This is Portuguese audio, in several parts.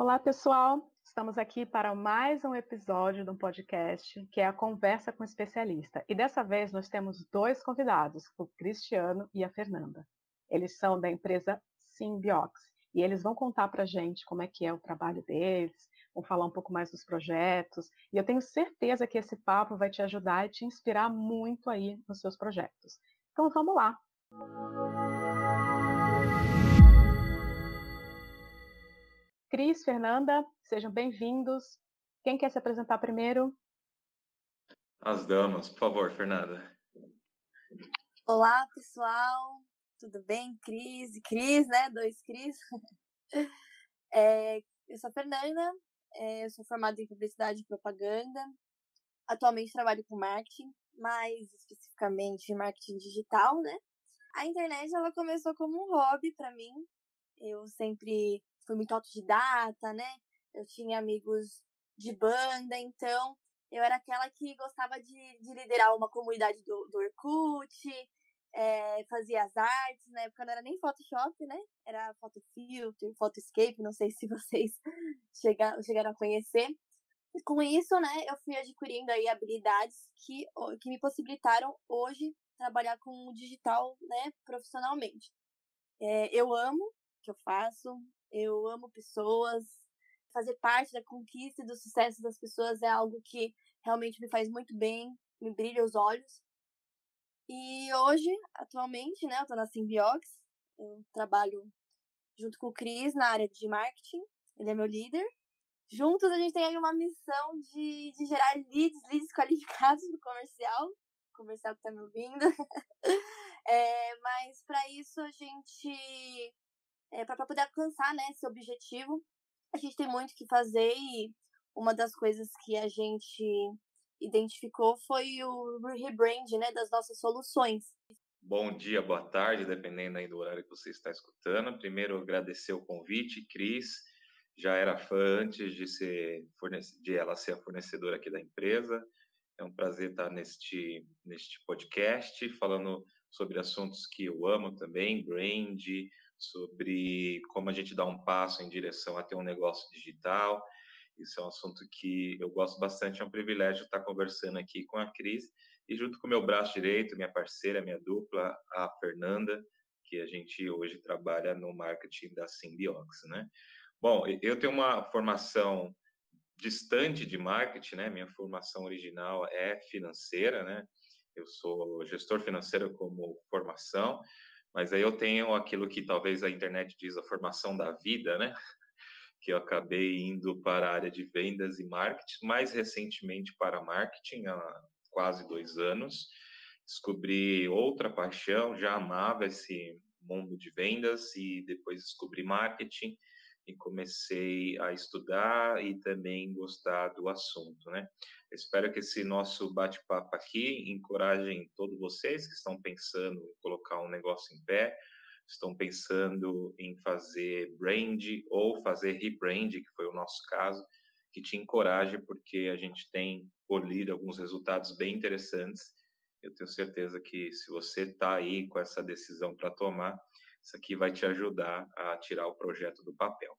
Olá, pessoal. Estamos aqui para mais um episódio do podcast, que é a Conversa com Especialista. E dessa vez nós temos dois convidados, o Cristiano e a Fernanda. Eles são da empresa Symbiox e eles vão contar para a gente como é que é o trabalho deles, vão falar um pouco mais dos projetos. E eu tenho certeza que esse papo vai te ajudar e te inspirar muito aí nos seus projetos. Então vamos lá. Cris, Fernanda, sejam bem-vindos. Quem quer se apresentar primeiro? As damas, por favor, Fernanda. Olá, pessoal. Tudo bem? Cris e Cris, né? Dois Cris. É, eu sou a Fernanda, é, eu sou formada em publicidade e propaganda. Atualmente trabalho com marketing, mais especificamente marketing digital, né? A internet ela começou como um hobby para mim. Eu sempre fui muito autodidata, né? Eu tinha amigos de banda, então eu era aquela que gostava de, de liderar uma comunidade do, do Orkut, é, fazia as artes, na época não era nem Photoshop, né? Era Photofilter, Photoscape, não sei se vocês chegaram, chegaram a conhecer. E com isso, né, eu fui adquirindo aí habilidades que, que me possibilitaram hoje trabalhar com o digital, né, profissionalmente. É, eu amo o que eu faço, eu amo pessoas, fazer parte da conquista e do sucesso das pessoas é algo que realmente me faz muito bem, me brilha os olhos. E hoje, atualmente, né, eu tô na Symbiox, eu trabalho junto com o Cris na área de marketing, ele é meu líder. Juntos a gente tem aí uma missão de, de gerar leads, leads qualificados no comercial, comercial que tá me ouvindo. é, mas para isso a gente, é, para poder alcançar né, esse objetivo, a gente tem muito que fazer e uma das coisas que a gente identificou foi o rebrand né, das nossas soluções. Bom dia, boa tarde, dependendo aí do horário que você está escutando. Primeiro, agradecer o convite, Cris. Já era fã antes de, ser de ela ser a fornecedora aqui da empresa. É um prazer estar neste, neste podcast, falando sobre assuntos que eu amo também, brand, sobre como a gente dá um passo em direção a ter um negócio digital isso é um assunto que eu gosto bastante, é um privilégio estar conversando aqui com a Cris e junto com meu braço direito, minha parceira, minha dupla, a Fernanda, que a gente hoje trabalha no marketing da Symbiox, né? Bom, eu tenho uma formação distante de marketing, né? Minha formação original é financeira, né? Eu sou gestor financeiro como formação, mas aí eu tenho aquilo que talvez a internet diz a formação da vida, né? que eu acabei indo para a área de vendas e marketing, mais recentemente para marketing, há quase dois anos. Descobri outra paixão, já amava esse mundo de vendas e depois descobri marketing e comecei a estudar e também gostar do assunto, né? Espero que esse nosso bate-papo aqui encorajem todos vocês que estão pensando em colocar um negócio em pé, estão pensando em fazer brand ou fazer rebrand, que foi o nosso caso, que te encoraje, porque a gente tem colhido alguns resultados bem interessantes. Eu tenho certeza que se você está aí com essa decisão para tomar, isso aqui vai te ajudar a tirar o projeto do papel.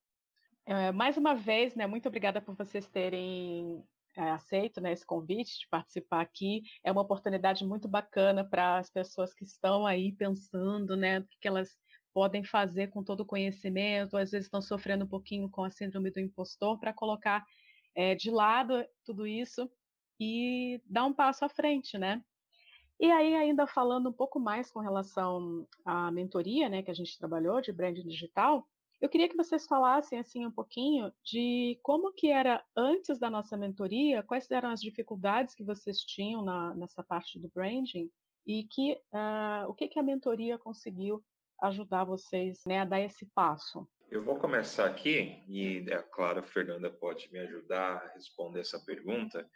É, mais uma vez, né, muito obrigada por vocês terem aceito né, esse convite de participar aqui. É uma oportunidade muito bacana para as pessoas que estão aí pensando né, o que elas podem fazer com todo o conhecimento, às vezes estão sofrendo um pouquinho com a síndrome do impostor, para colocar é, de lado tudo isso e dar um passo à frente, né? E aí, ainda falando um pouco mais com relação à mentoria, né, que a gente trabalhou de branding digital, eu queria que vocês falassem assim um pouquinho de como que era antes da nossa mentoria, quais eram as dificuldades que vocês tinham na, nessa parte do branding e que uh, o que, que a mentoria conseguiu ajudar vocês né, a dar esse passo? Eu vou começar aqui, e é claro, a Fernanda pode me ajudar a responder essa pergunta,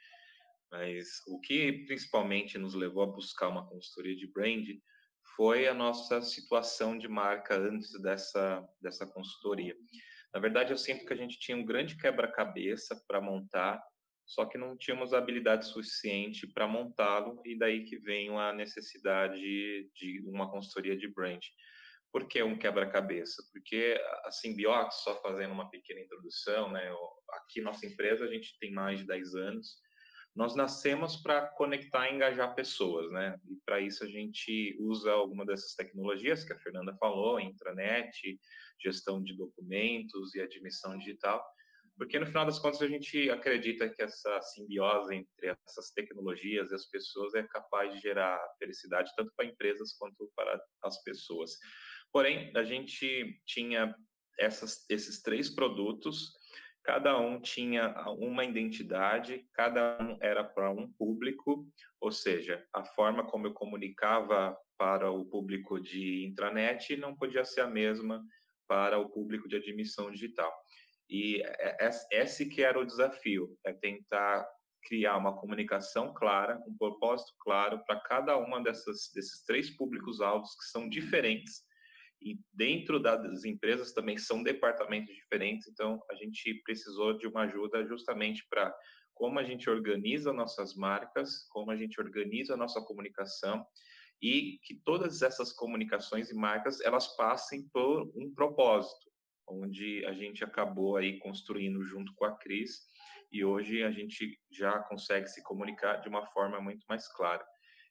mas o que principalmente nos levou a buscar uma consultoria de brand foi a nossa situação de marca antes dessa, dessa consultoria. Na verdade, eu sinto que a gente tinha um grande quebra-cabeça para montar, só que não tínhamos habilidade suficiente para montá-lo, e daí que vem a necessidade de uma consultoria de brand Por que um quebra-cabeça? Porque a Simbiox, só fazendo uma pequena introdução, né, aqui nossa empresa a gente tem mais de 10 anos, nós nascemos para conectar e engajar pessoas, né? E para isso a gente usa alguma dessas tecnologias que a Fernanda falou, intranet, gestão de documentos e admissão digital, porque no final das contas a gente acredita que essa simbiose entre essas tecnologias e as pessoas é capaz de gerar felicidade tanto para empresas quanto para as pessoas. Porém, a gente tinha essas, esses três produtos, cada um tinha uma identidade, cada um era para um público, ou seja, a forma como eu comunicava para o público de intranet não podia ser a mesma para o público de admissão digital. E é, é, esse que era o desafio, é tentar criar uma comunicação clara, um propósito claro para cada uma dessas desses três públicos-alvos que são diferentes e dentro das empresas também são departamentos diferentes, então a gente precisou de uma ajuda justamente para como a gente organiza nossas marcas, como a gente organiza a nossa comunicação e que todas essas comunicações e marcas elas passem por um propósito onde a gente acabou aí construindo junto com a Cris e hoje a gente já consegue se comunicar de uma forma muito mais clara.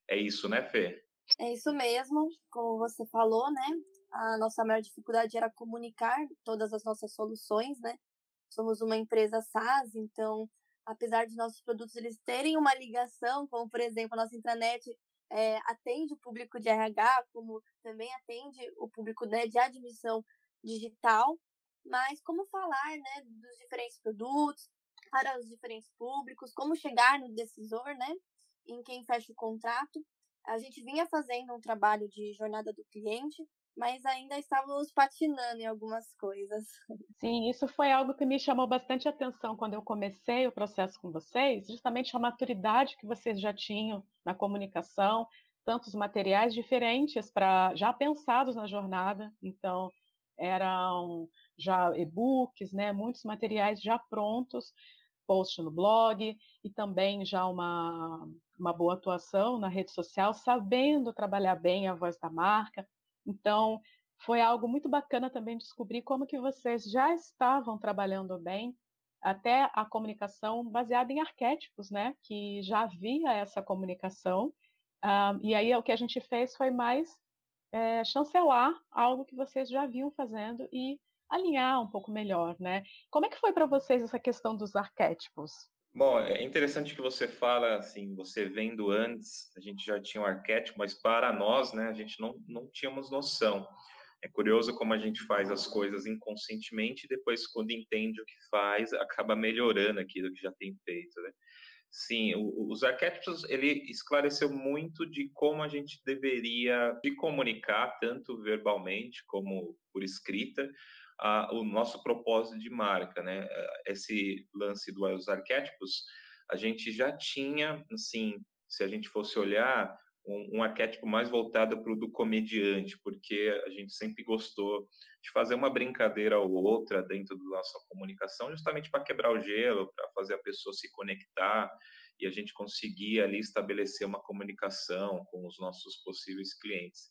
É isso, né, Fê? É isso mesmo, como você falou, né? A nossa maior dificuldade era comunicar todas as nossas soluções, né? Somos uma empresa SaaS, então, apesar de nossos produtos eles terem uma ligação, como por exemplo a nossa intranet é, atende o público de RH, como também atende o público né, de admissão digital, mas como falar né, dos diferentes produtos para os diferentes públicos, como chegar no decisor, né, em quem fecha o contrato. A gente vinha fazendo um trabalho de jornada do cliente, mas ainda estávamos patinando em algumas coisas. Sim, isso foi algo que me chamou bastante atenção quando eu comecei o processo com vocês, justamente a maturidade que vocês já tinham na comunicação, tantos materiais diferentes para já pensados na jornada. Então, eram já e-books, né, muitos materiais já prontos, post no blog e também já uma, uma boa atuação na rede social, sabendo trabalhar bem a voz da marca. Então, foi algo muito bacana também descobrir como que vocês já estavam trabalhando bem até a comunicação baseada em arquétipos, né? Que já havia essa comunicação. Uh, e aí o que a gente fez foi mais é, chancelar algo que vocês já vinham fazendo e alinhar um pouco melhor, né? Como é que foi para vocês essa questão dos arquétipos? Bom, é interessante que você fala assim, você vendo antes, a gente já tinha um arquétipo, mas para nós, né, a gente não, não tínhamos noção. É curioso como a gente faz as coisas inconscientemente e depois, quando entende o que faz, acaba melhorando aquilo que já tem feito, né? Sim, o, os arquétipos, ele esclareceu muito de como a gente deveria se comunicar, tanto verbalmente como por escrita, a, o nosso propósito de marca, né? Esse lance dos arquétipos, a gente já tinha, assim, se a gente fosse olhar, um, um arquétipo mais voltado para o do comediante, porque a gente sempre gostou de fazer uma brincadeira ou outra dentro da nossa comunicação, justamente para quebrar o gelo, para fazer a pessoa se conectar e a gente conseguir ali estabelecer uma comunicação com os nossos possíveis clientes.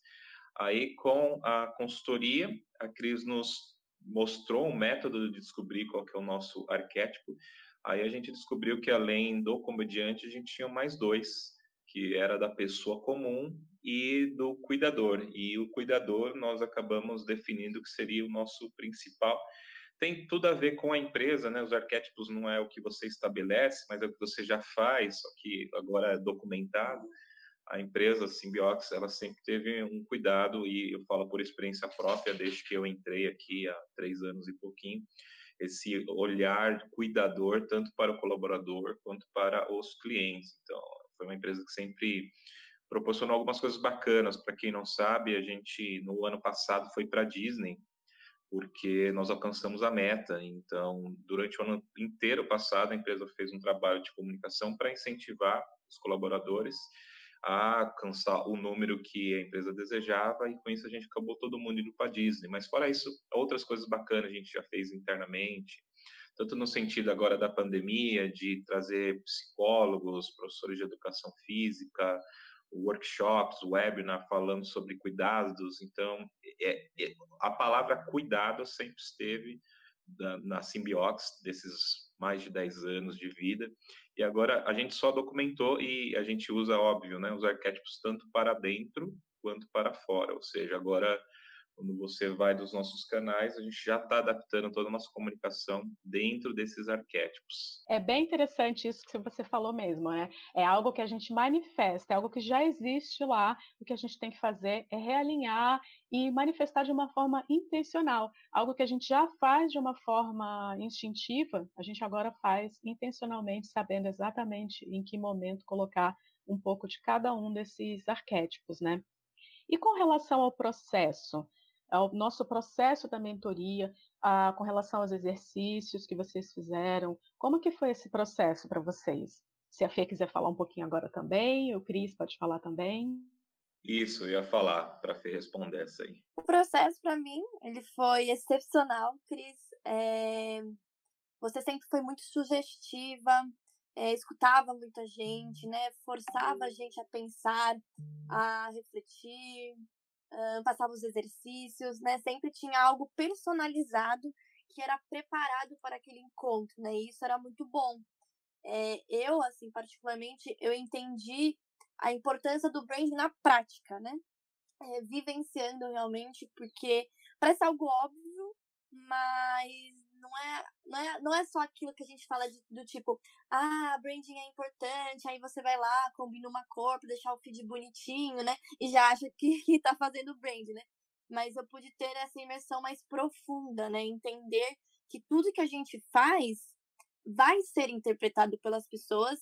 Aí, com a consultoria, a Cris nos mostrou um método de descobrir qual que é o nosso arquétipo. Aí a gente descobriu que além do comediante, a gente tinha mais dois, que era da pessoa comum e do cuidador. E o cuidador nós acabamos definindo que seria o nosso principal. Tem tudo a ver com a empresa, né? Os arquétipos não é o que você estabelece, mas é o que você já faz, só que agora é documentado. A empresa Symbiox, ela sempre teve um cuidado e eu falo por experiência própria desde que eu entrei aqui há três anos e pouquinho, esse olhar cuidador tanto para o colaborador quanto para os clientes. Então, foi uma empresa que sempre proporcionou algumas coisas bacanas. Para quem não sabe, a gente no ano passado foi para a Disney porque nós alcançamos a meta. Então, durante o ano inteiro passado, a empresa fez um trabalho de comunicação para incentivar os colaboradores a alcançar o número que a empresa desejava e com isso a gente acabou todo mundo indo para Disney. Mas fora isso, outras coisas bacanas a gente já fez internamente tanto no sentido agora da pandemia, de trazer psicólogos, professores de educação física, workshops, webinar falando sobre cuidados. Então, é, é, a palavra cuidado sempre esteve na Symbiox, desses mais de 10 anos de vida. E agora a gente só documentou e a gente usa, óbvio, né, os arquétipos tanto para dentro quanto para fora. Ou seja, agora quando você vai dos nossos canais, a gente já está adaptando toda a nossa comunicação dentro desses arquétipos. É bem interessante isso que você falou mesmo, né? É algo que a gente manifesta, é algo que já existe lá. O que a gente tem que fazer é realinhar e manifestar de uma forma intencional. Algo que a gente já faz de uma forma instintiva, a gente agora faz intencionalmente, sabendo exatamente em que momento colocar um pouco de cada um desses arquétipos, né? E com relação ao processo, ao nosso processo da mentoria, ah, com relação aos exercícios que vocês fizeram, como que foi esse processo para vocês? Se a Fê quiser falar um pouquinho agora também, o Cris pode falar também. Isso, eu ia falar para a Fê responder essa aí. O processo para mim, ele foi excepcional, Cris. É... Você sempre foi muito sugestiva, é, escutava muita gente, né? Forçava a gente a pensar, a refletir, passava os exercícios, né? Sempre tinha algo personalizado que era preparado para aquele encontro, né? E isso era muito bom. É, eu, assim, particularmente, eu entendi a importância do brand na prática, né? É, vivenciando realmente, porque parece algo óbvio, mas não é, não é, não é só aquilo que a gente fala de, do tipo, ah, branding é importante, aí você vai lá, combina uma cor pra deixar o feed bonitinho, né? E já acha que, que tá fazendo brand, né? Mas eu pude ter essa imersão mais profunda, né? Entender que tudo que a gente faz vai ser interpretado pelas pessoas.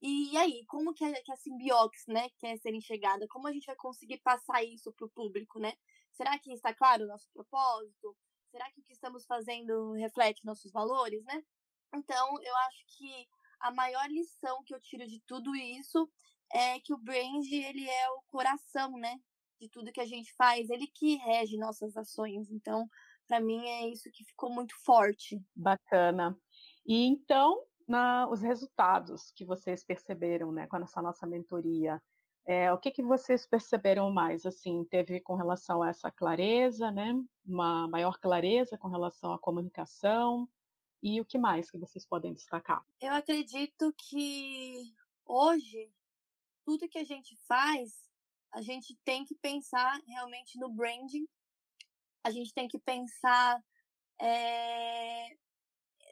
E aí, como que a, que a simbiox, né, quer ser enxergada? Como a gente vai conseguir passar isso para o público, né? Será que está claro o nosso propósito? Será que o que estamos fazendo reflete nossos valores, né? Então, eu acho que a maior lição que eu tiro de tudo isso é que o brand, ele é o coração, né? De tudo que a gente faz, ele que rege nossas ações. Então, para mim é isso que ficou muito forte. Bacana. E então, na, os resultados que vocês perceberam, né, com essa nossa mentoria, é, o que, que vocês perceberam mais? Assim, teve com relação a essa clareza, né? Uma maior clareza com relação à comunicação e o que mais que vocês podem destacar? Eu acredito que hoje tudo que a gente faz, a gente tem que pensar realmente no branding. A gente tem que pensar, é...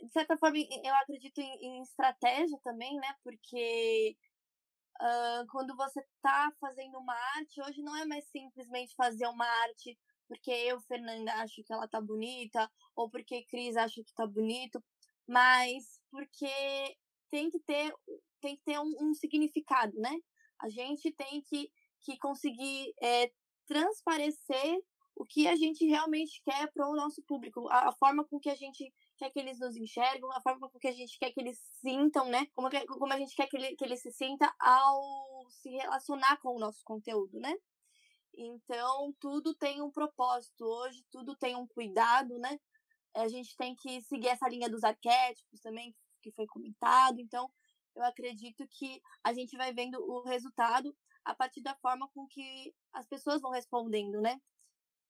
de certa forma, eu acredito em, em estratégia também, né? Porque Uh, quando você está fazendo uma arte, hoje não é mais simplesmente fazer uma arte porque eu, Fernanda, acho que ela tá bonita, ou porque Cris acha que tá bonito, mas porque tem que ter, tem que ter um, um significado, né? A gente tem que, que conseguir é, transparecer o que a gente realmente quer para o nosso público, a, a, forma com que a gente quer que eles nos enxergam, a forma com que a gente quer que eles sintam, né? Como, que, como a gente quer que ele, que ele se sinta ao se relacionar com o nosso conteúdo, né? Então, tudo tem um propósito hoje, tudo tem um cuidado, né? A gente tem que seguir essa linha dos arquétipos também, que foi comentado. Então, eu acredito que a gente vai vendo o resultado a partir da forma com que as pessoas vão respondendo, né?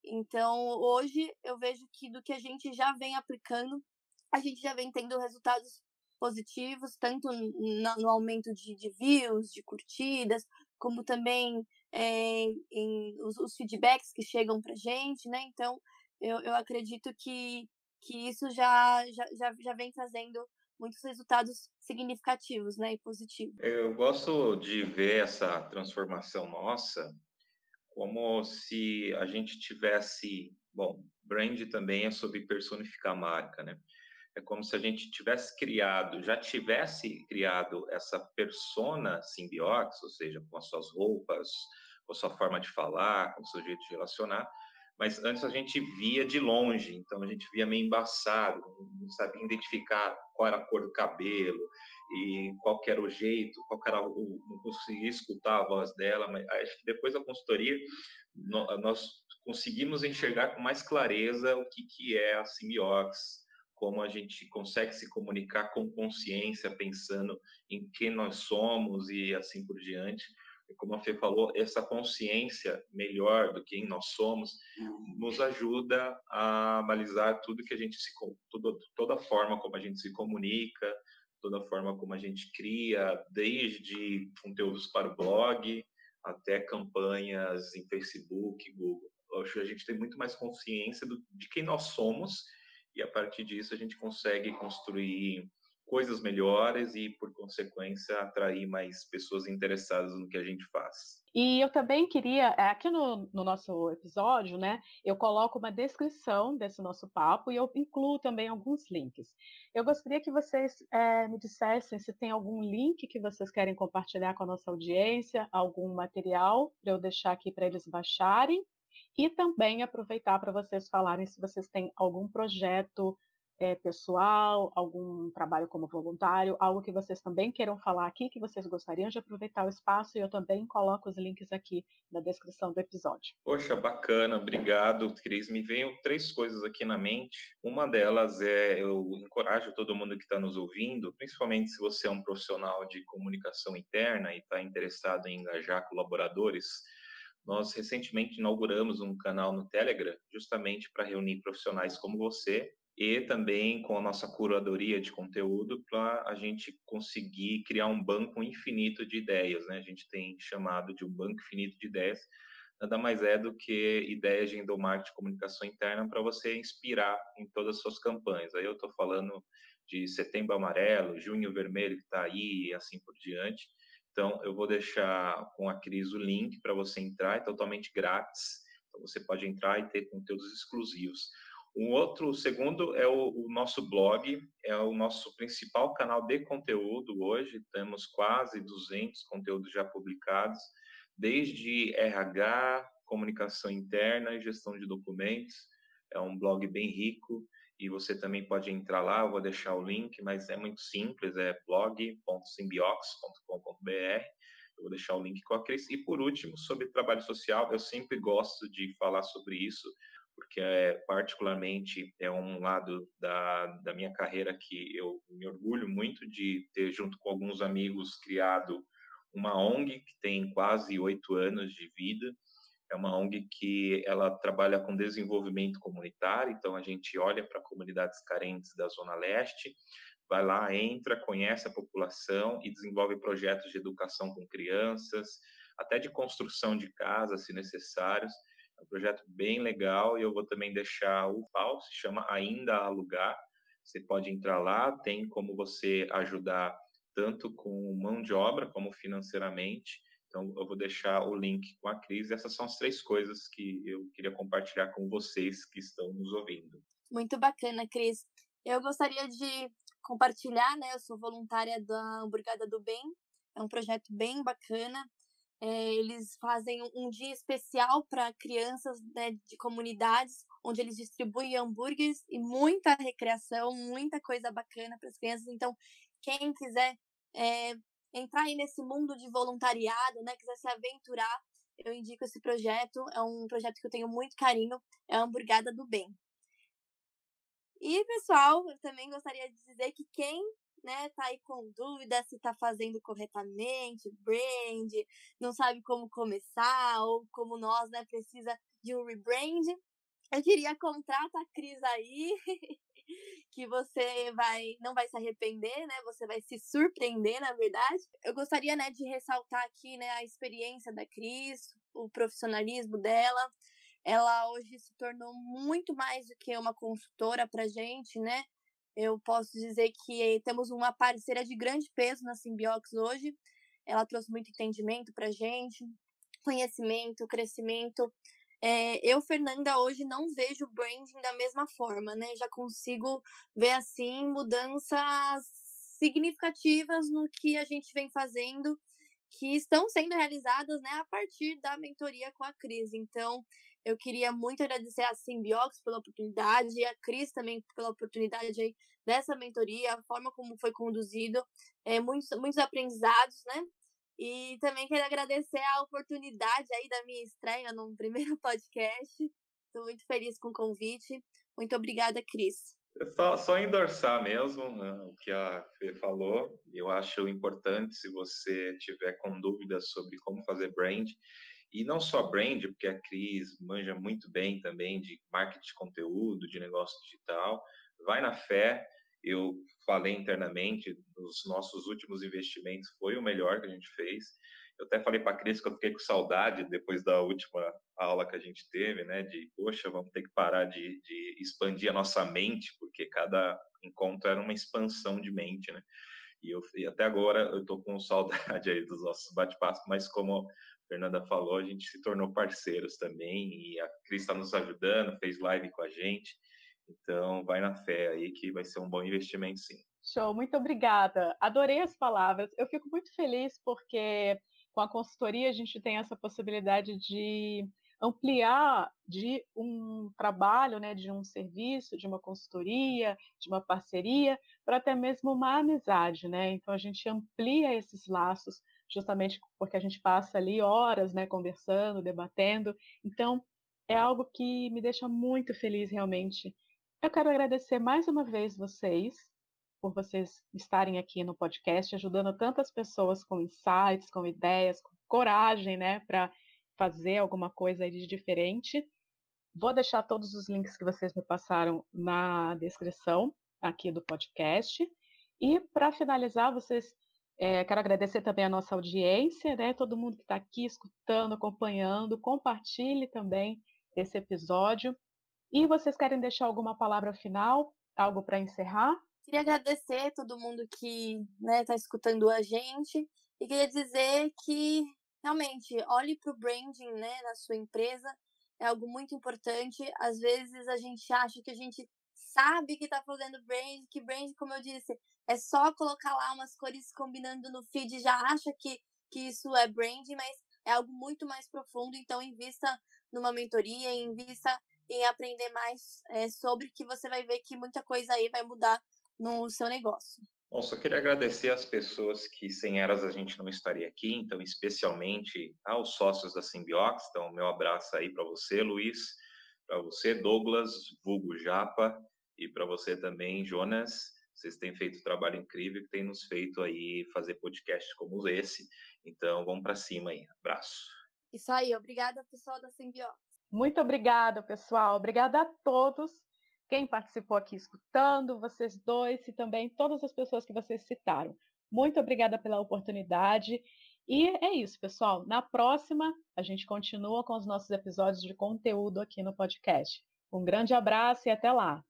Então, hoje eu vejo que do que a gente já vem aplicando, a gente já vem tendo resultados positivos, tanto no, no aumento de, de, views, de curtidas, como também é, em os, os, feedbacks que chegam pra gente, né? Então, eu, eu acredito que, que isso já, já, já, já vem trazendo muitos resultados significativos, né, e positivos. Eu gosto de ver essa transformação nossa como se a gente tivesse, bom, brand também é sobre personificar a marca, né? É como se a gente tivesse criado, já tivesse criado essa persona simbiox, ou seja, com as suas roupas, com a sua forma de falar, com o seu jeito de relacionar, mas antes a gente via de longe, então a gente via meio embaçado, não sabia identificar qual era a cor do cabelo e qual era o jeito, qual era o, não conseguia escutar a voz dela, mas acho que depois da consultoria nós conseguimos enxergar com mais clareza o que, que é a simiox, como a gente consegue se comunicar com consciência, pensando em quem nós somos e assim por diante. como a Fê falou, essa consciência melhor do quem nós somos nos ajuda a balizar tudo que a gente se toda a forma como a gente se comunica, toda a forma como a gente cria, desde conteúdos para o blog até campanhas em Facebook, Google. Eu acho que a gente tem muito mais consciência do, de quem nós somos e a partir disso a gente consegue construir coisas melhores e, por consequência, atrair mais pessoas interessadas no que a gente faz. E eu também queria, é, aqui no, no, nosso episódio, né, eu coloco uma descrição desse nosso papo e eu incluo também alguns links. Eu gostaria que vocês é, me dissessem se tem algum link que vocês querem compartilhar com a nossa audiência, algum material para eu deixar aqui para eles baixarem, e também aproveitar para vocês falarem se vocês têm algum projeto é, pessoal, algum trabalho como voluntário, algo que vocês também queiram falar aqui, que vocês gostariam de aproveitar o espaço, e eu também coloco os links aqui na descrição do episódio. Poxa, bacana, obrigado, Cris. Me veio três coisas aqui na mente. Uma delas é, eu encorajo todo mundo que está nos ouvindo, principalmente se você é um profissional de comunicação interna e está interessado em engajar colaboradores, nós recentemente inauguramos um canal no Telegram, justamente para reunir profissionais como você e também com a nossa curadoria de conteúdo para a gente conseguir criar um banco infinito de ideias, né? A gente tem chamado de um banco infinito de ideias, nada mais é do que ideias de endomarketing comunicação interna para você inspirar em todas as suas campanhas. Aí eu estou falando de Setembro Amarelo, Junho Vermelho que está aí e assim por diante. Então, eu vou deixar com a Cris o link para você entrar, é totalmente grátis. Então, você pode entrar e ter conteúdos exclusivos. Um outro, segundo, é o, o, nosso blog, é o nosso principal canal de conteúdo hoje. Temos quase 200 conteúdos já publicados, desde RH, comunicação interna e gestão de documentos. É um blog bem rico e você também pode entrar lá. Eu vou deixar o link, mas é muito simples: é blog.symbiox.com.br. Eu vou deixar o link com a Cris. E por último, sobre trabalho social, eu sempre gosto de falar sobre isso porque é, particularmente é um lado da, da minha carreira que eu me orgulho muito de ter, junto com alguns amigos, criado uma ONG que tem quase oito anos de vida. É uma ONG que ela trabalha com desenvolvimento comunitário, então a gente olha para comunidades carentes da Zona Leste, vai lá, entra, conhece a população e desenvolve projetos de educação com crianças, até de construção de casas, se necessários. É um projeto bem legal e eu vou também deixar o pau, se chama Ainda Alugar. Você pode entrar lá, tem como você ajudar tanto com mão de obra como financeiramente. Então, eu vou deixar o link com a Cris. Essas são as três coisas que eu queria compartilhar com vocês que estão nos ouvindo. Muito bacana, Cris. Eu gostaria de compartilhar, né? Eu sou voluntária da Hamburgada do Bem. É um projeto bem bacana. É, eles fazem um dia especial para crianças né, de comunidades, onde eles distribuem hambúrgueres e muita recreação, muita coisa bacana para as crianças. Então, quem quiser é, entrar aí nesse mundo de voluntariado, né, quiser se aventurar, eu indico esse projeto. É um projeto que eu tenho muito carinho, é a Hamburgada do Bem. E, pessoal, eu também gostaria de dizer que quem né, tá aí com dúvida se tá fazendo corretamente, brand, não sabe como começar, ou como nós, né, precisa de um rebrand. Eu queria contrata a Cris aí, que você vai não vai se arrepender, né? Você vai se surpreender, na verdade. Eu gostaria, né, de ressaltar aqui, né, a experiência da Cris, o profissionalismo dela. Ela hoje se tornou muito mais do que uma consultora pra gente, né? eu posso dizer que temos uma parceira de grande peso na Simbiox hoje. Ela trouxe muito entendimento para gente, conhecimento, crescimento. É, eu, Fernanda, hoje não vejo branding da mesma forma, né? Já consigo ver, assim, mudanças significativas no que a gente vem fazendo, que estão sendo realizadas, né, a partir da mentoria com a Cris. Então, eu queria muito agradecer a Simbiox pela oportunidade e a Cris também pela oportunidade dessa mentoria, a forma como foi conduzido, é, muitos, muitos aprendizados, né? E também quero agradecer a oportunidade aí da minha estreia no primeiro podcast. Estou muito feliz com o convite. Muito obrigada, Cris. Só, só endorçar mesmo né, o que a Fê falou. Eu acho importante, se você tiver com dúvidas sobre como fazer brand, e não só brand, porque a Cris manja muito bem também de marketing de conteúdo, de negócio digital, vai na fé. Eu falei internamente, nos nossos últimos investimentos foi o melhor que a gente fez. Eu até falei para a Cris que eu fiquei com saudade depois da última aula que a gente teve, né? De, poxa, vamos ter que parar de, de expandir a nossa mente, porque cada encontro era uma expansão de mente, né? E, eu, e até agora eu estou com saudade aí dos nossos bate-papos, mas como a Fernanda falou, a gente se tornou parceiros também, e a Cris está nos ajudando, fez live com a gente, então vai na fé aí que vai ser um bom investimento sim. Show, muito obrigada. Adorei as palavras. Eu fico muito feliz porque com a consultoria, a gente tem essa possibilidade de ampliar de um trabalho, né, de um serviço, de uma consultoria, de uma parceria, para até mesmo uma amizade, né? Então a gente amplia esses laços justamente porque a gente passa ali horas, né, conversando, debatendo. Então é algo que me deixa muito feliz realmente. Eu quero agradecer mais uma vez vocês por vocês estarem aqui no podcast, ajudando tantas pessoas com insights, com ideias, com coragem, né, para fazer alguma coisa de diferente. Vou deixar todos os links que vocês me passaram na descrição aqui do podcast. E para finalizar, vocês é, quero agradecer também a nossa audiência, né? Todo mundo que está aqui escutando, acompanhando, compartilhe também esse episódio. E vocês querem deixar alguma palavra final, algo para encerrar? Queria agradecer todo mundo que está né, tá escutando a gente e queria dizer que realmente olhe para o branding né, na sua empresa, é algo muito importante. Às vezes a gente acha que a gente sabe que está fazendo brand, que brand, como eu disse, é só colocar lá umas cores combinando no feed já acha que, que isso é brand, mas é algo muito mais profundo. Então, invista numa mentoria, invista em aprender mais é, sobre que você vai ver que muita coisa aí vai mudar no seu negócio. Bom, só queria agradecer às pessoas que sem elas a gente não estaria aqui, então especialmente aos sócios da Simbiox, então meu abraço aí para você, Luiz, para você, Douglas, vulgo Japa, e para você também, Jonas, vocês têm feito um trabalho incrível que tem nos feito aí fazer podcasts como esse, então vamos para cima aí, abraço. Isso aí, obrigada pessoal da Simbiox. Muito obrigada, pessoal, obrigada a todos quem participou aqui escutando, vocês dois e também todas as pessoas que vocês citaram. Muito obrigada pela oportunidade. E é isso, pessoal. Na próxima, a gente continua com os nossos episódios de conteúdo aqui no podcast. Um grande abraço e até lá!